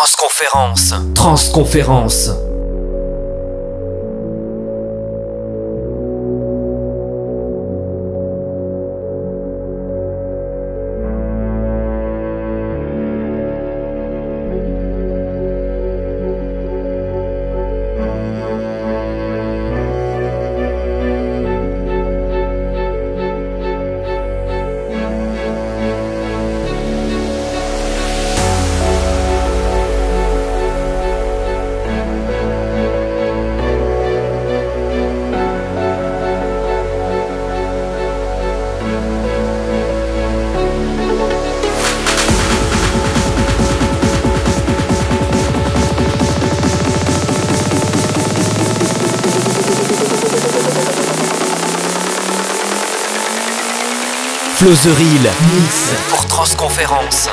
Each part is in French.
Transconférence. Transconférence. Flozeril Mix pour Transconférence.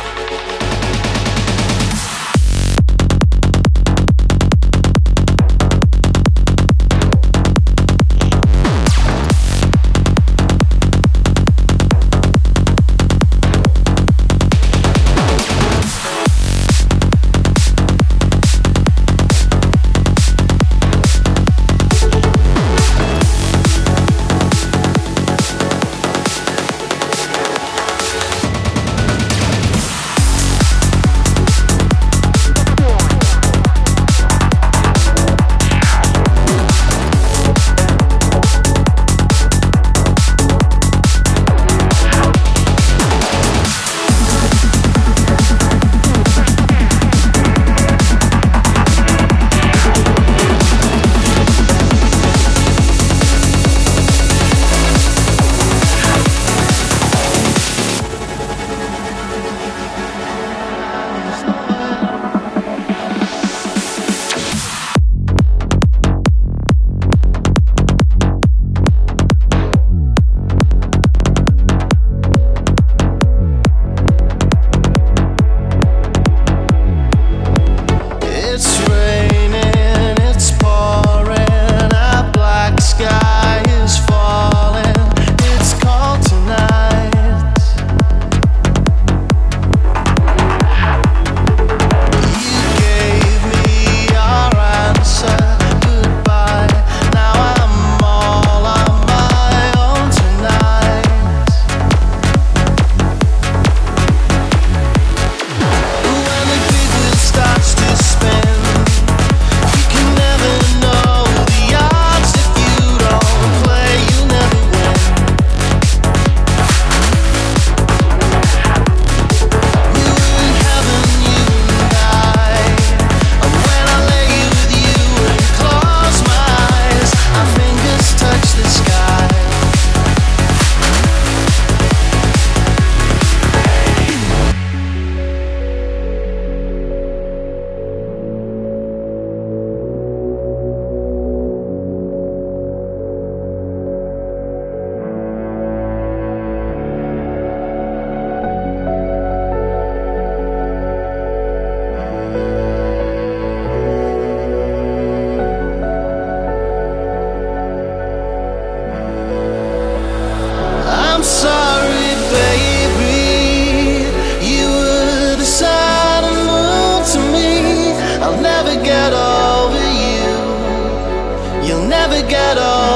never get over you. You'll never get over.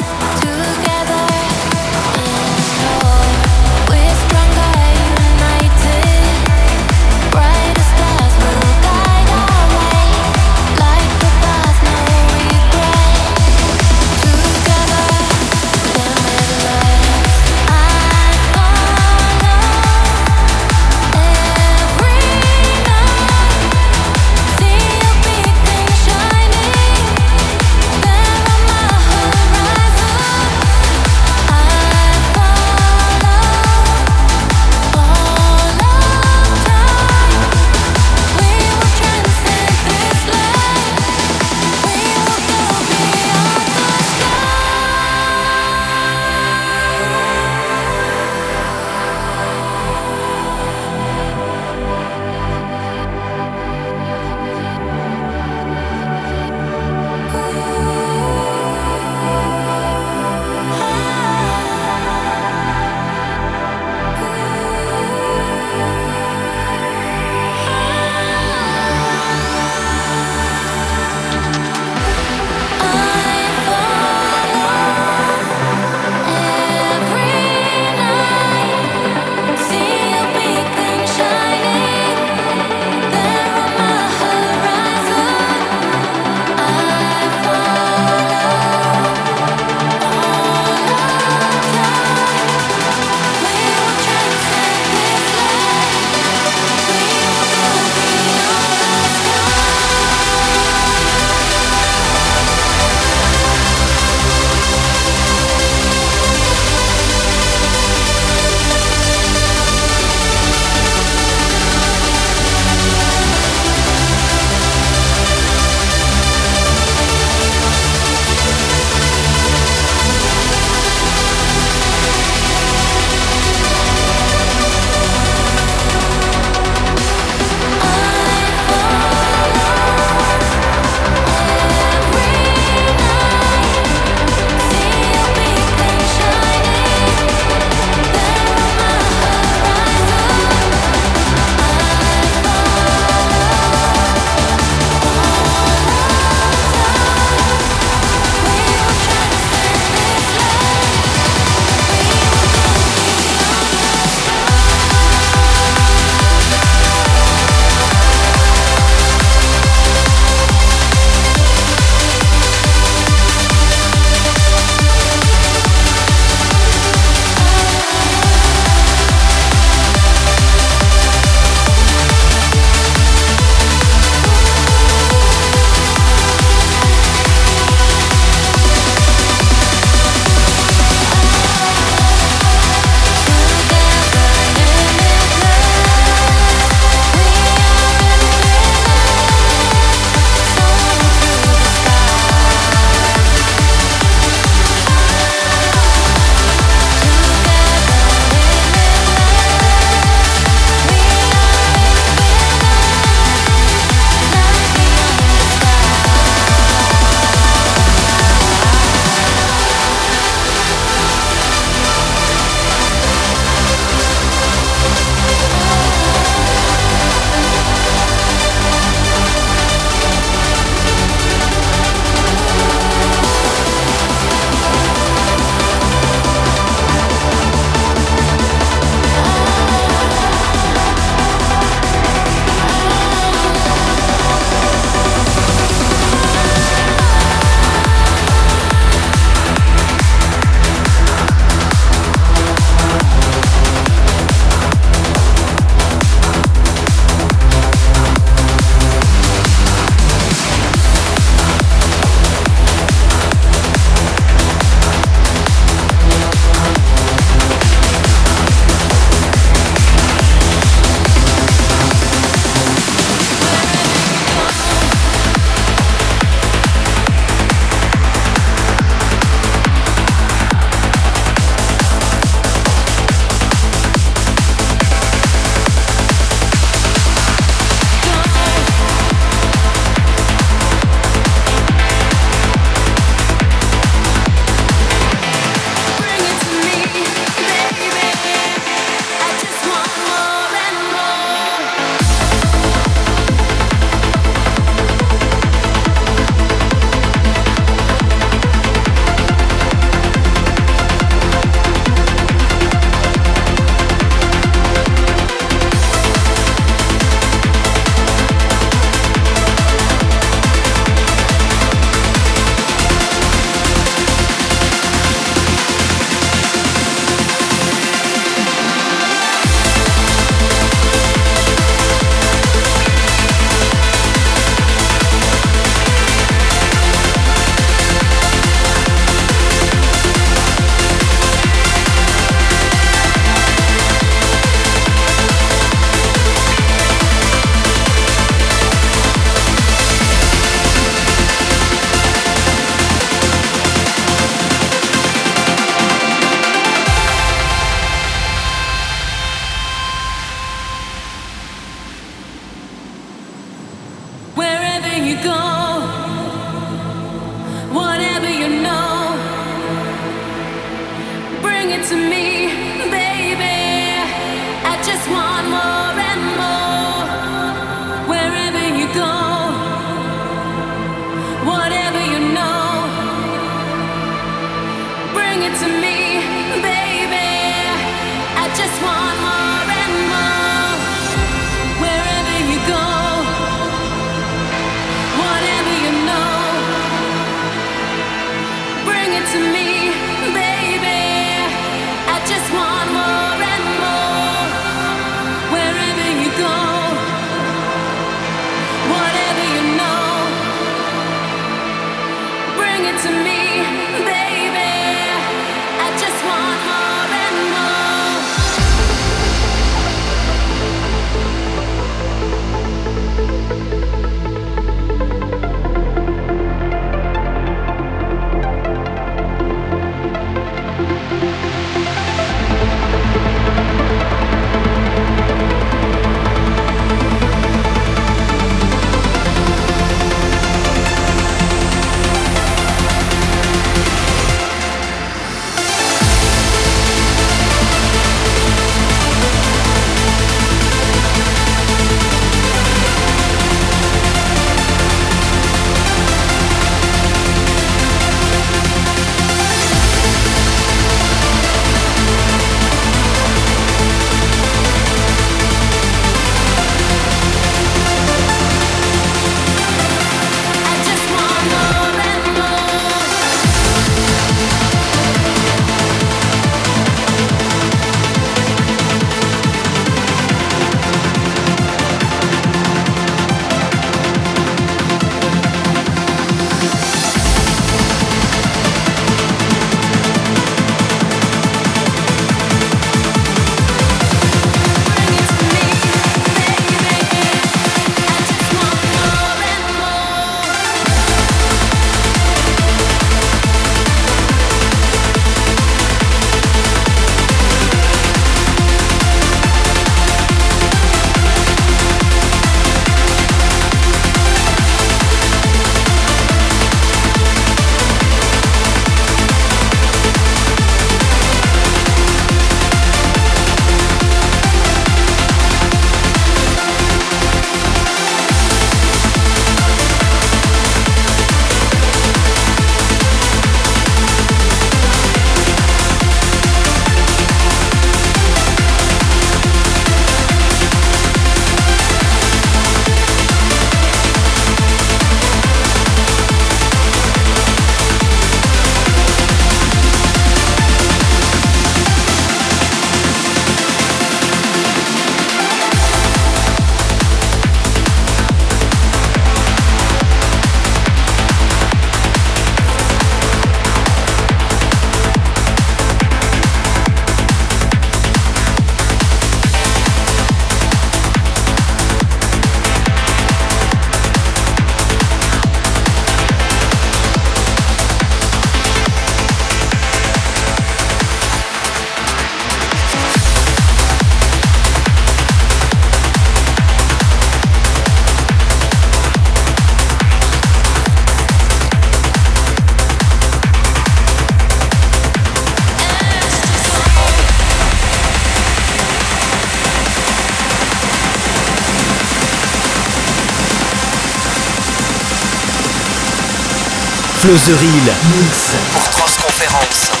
Real Mix pour Transconférence.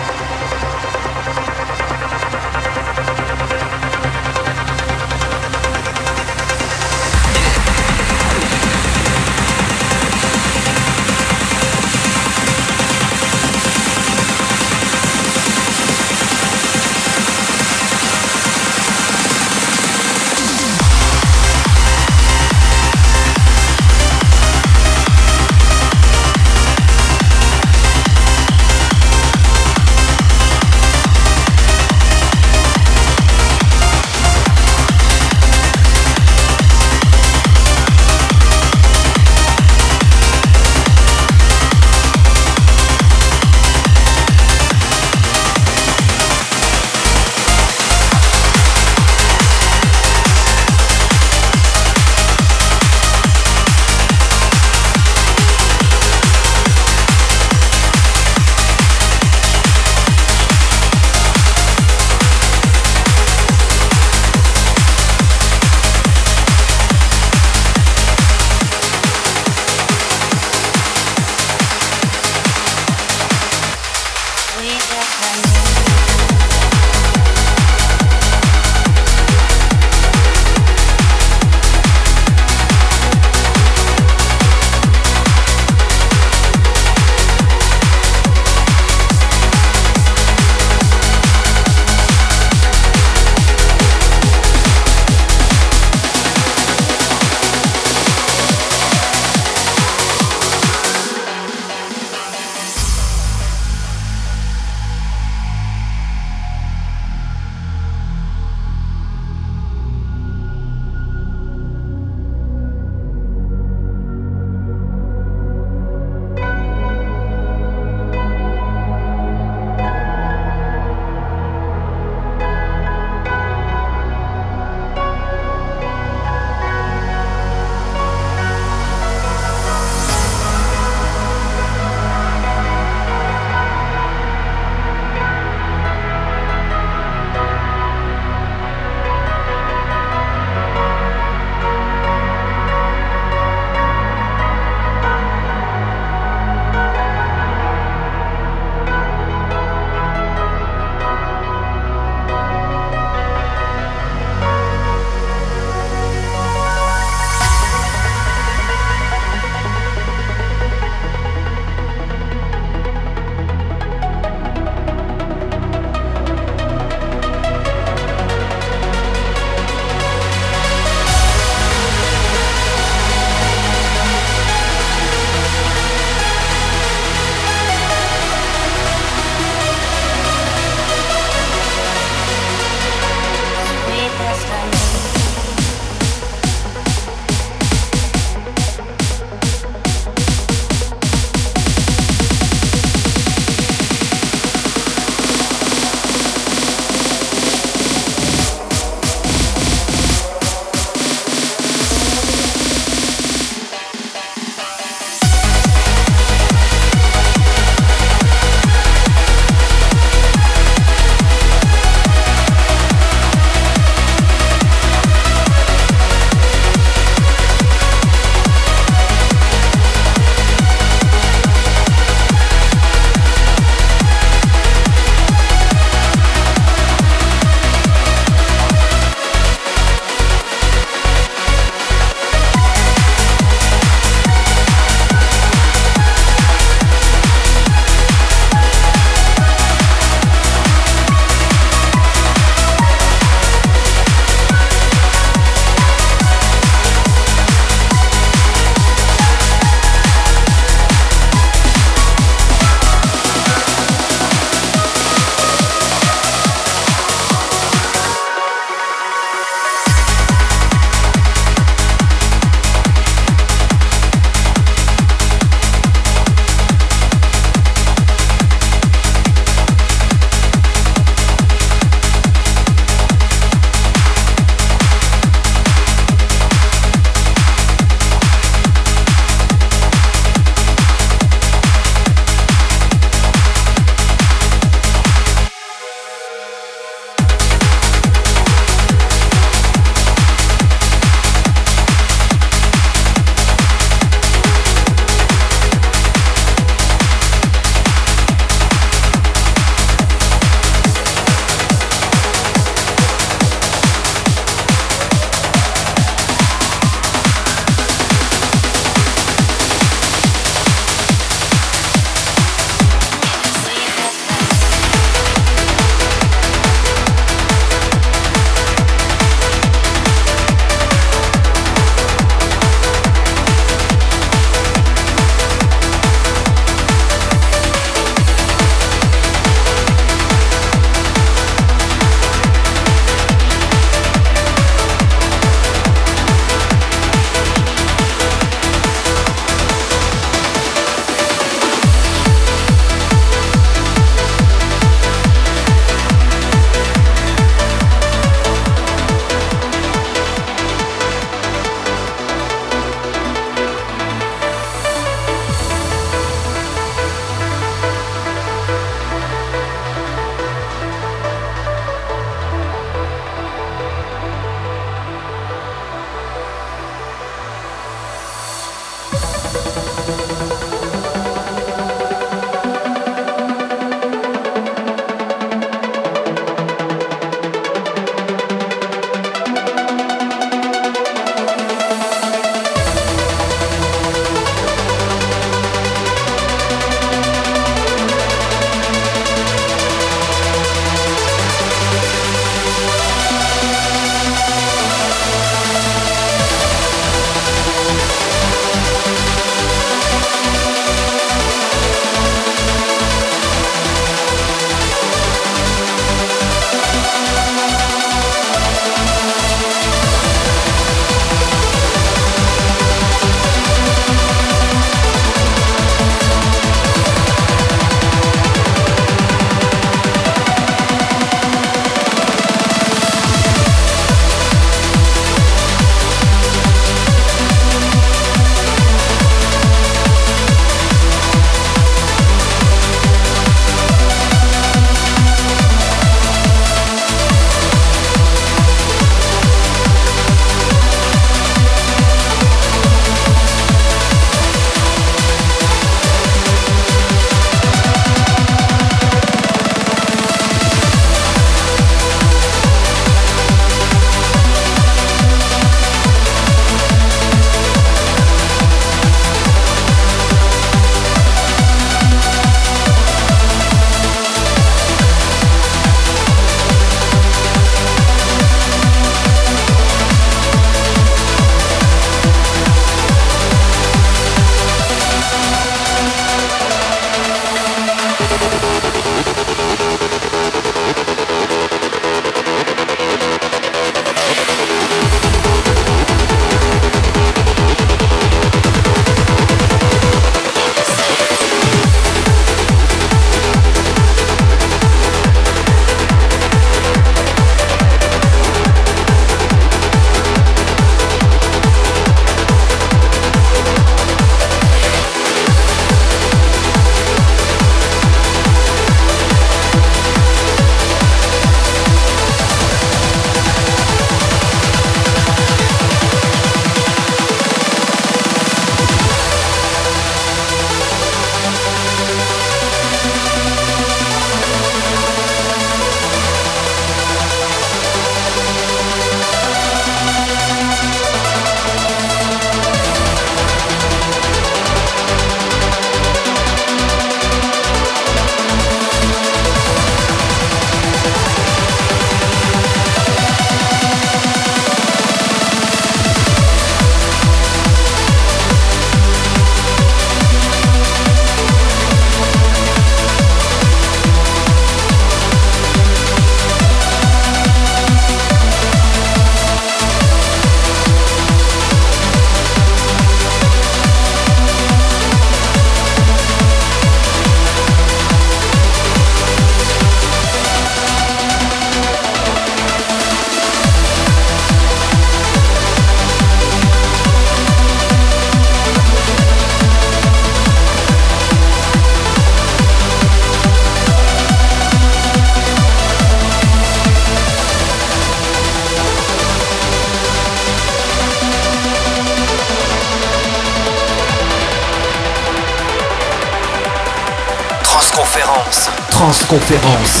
Transconférence.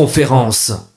Transconférence.